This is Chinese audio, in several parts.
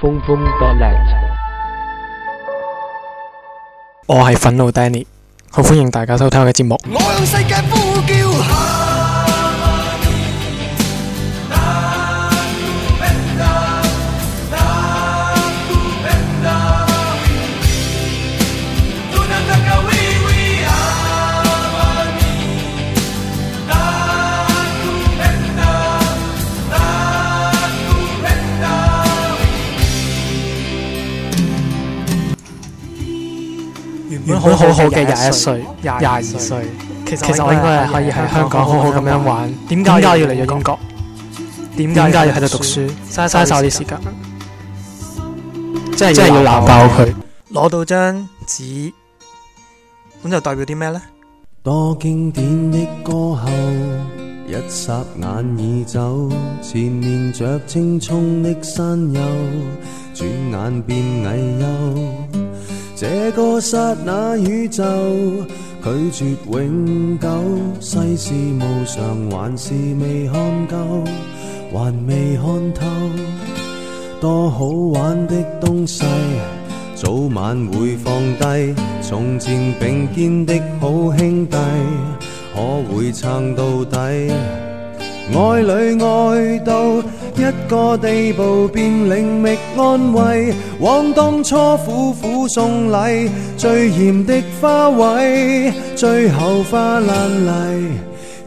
风风多力，我系愤怒 Danny，好欢迎大家收听我嘅节目。好好好嘅廿一歲、廿二歲，其實我應該係可以喺香港好好咁樣玩。點解要嚟咗英國？點解要喺度讀書？嘥嘥晒啲時間，真係真系要鬧爆佢。攞到張紙，咁就代表啲咩咧？多經典的歌後，一剎眼已走，前面着青葱的山丘，轉眼變矮丘。这个刹那宇宙拒绝永久，世事无常还是未看够，还未看透，多好玩的东西早晚会放低。从前并肩的好兄弟，可会撑到底？爱侣爱到。一个地步便另觅安慰，枉当初苦苦送礼，最艳的花卉最后化烂泥，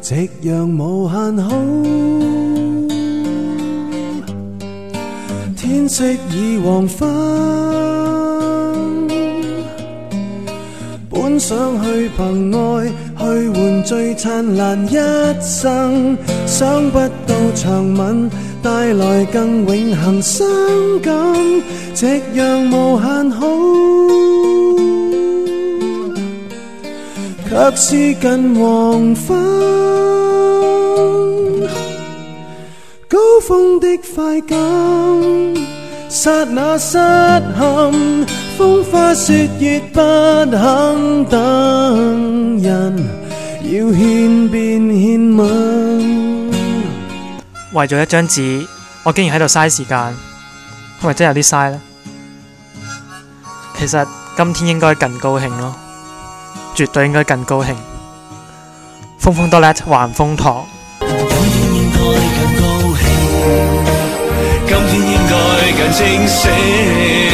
夕阳无限好，天色已黄昏。本想去凭爱去换最灿烂一生，想不到长吻带来更永恒伤感。夕阳无限好，却是近黄昏。高峰的快感，刹那失憾。不肯等人，要献献便吻。为咗一张纸，我竟然喺度嘥时间，系咪真有啲嘥呢？其实今天应该更高兴咯，绝对应该更高兴。风风多叻，还风堂。今天应该更高兴，今天应该更清醒。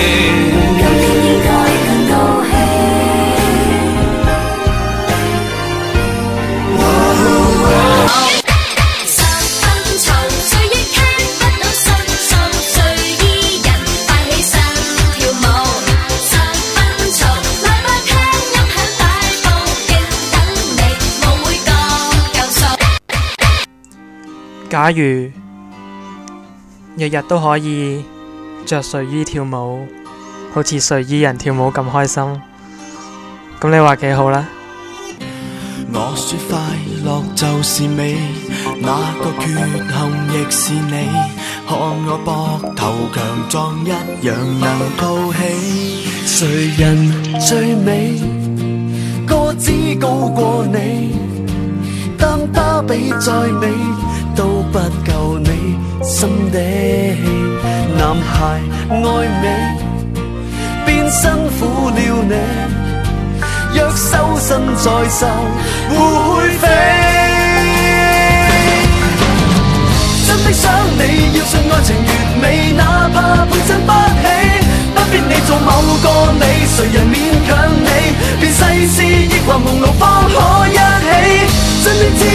假如日日都可以着睡衣跳舞，好似睡衣人跳舞咁开心，咁你话几好啦？我说快乐就是美，那个缺陷亦是你，看我膊头强壮一样能抱起，谁人最美？个子高过你，但芭比再美。都不够你心底。男孩爱你，便辛苦了你。若修身再瘦会飞，真的想你要信爱情越美，哪怕本身不起，不必你做某个你，谁人勉强你，变世事亦或朦胧方可一起，真的知。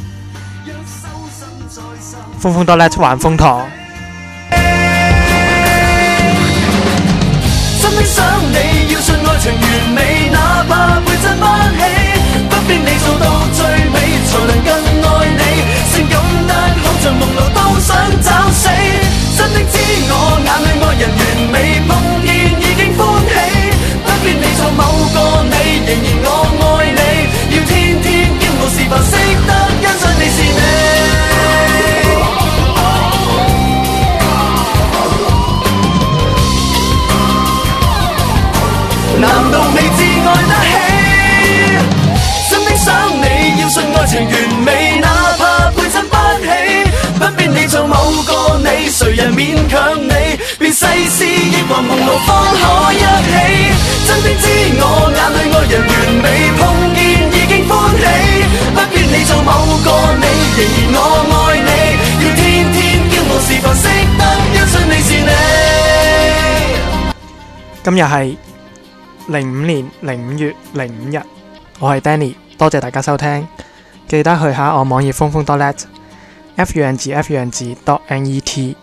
风风到来出万风堂。难道你自爱得起？真的想你要信爱情完美，哪怕背身不起，不必你做某个你，谁人勉强你？变世事亦或梦路方可一起，真的知我眼里爱人完美，碰见已经欢喜，不必你做某个你，仍然我爱你，要天天将傲视佛，识得一出你是你。今日系。零五年零五月零五日，我系 Danny，多谢大家收听，记得去下我网页 t n e t f 杨字 f 杨字 dotnet。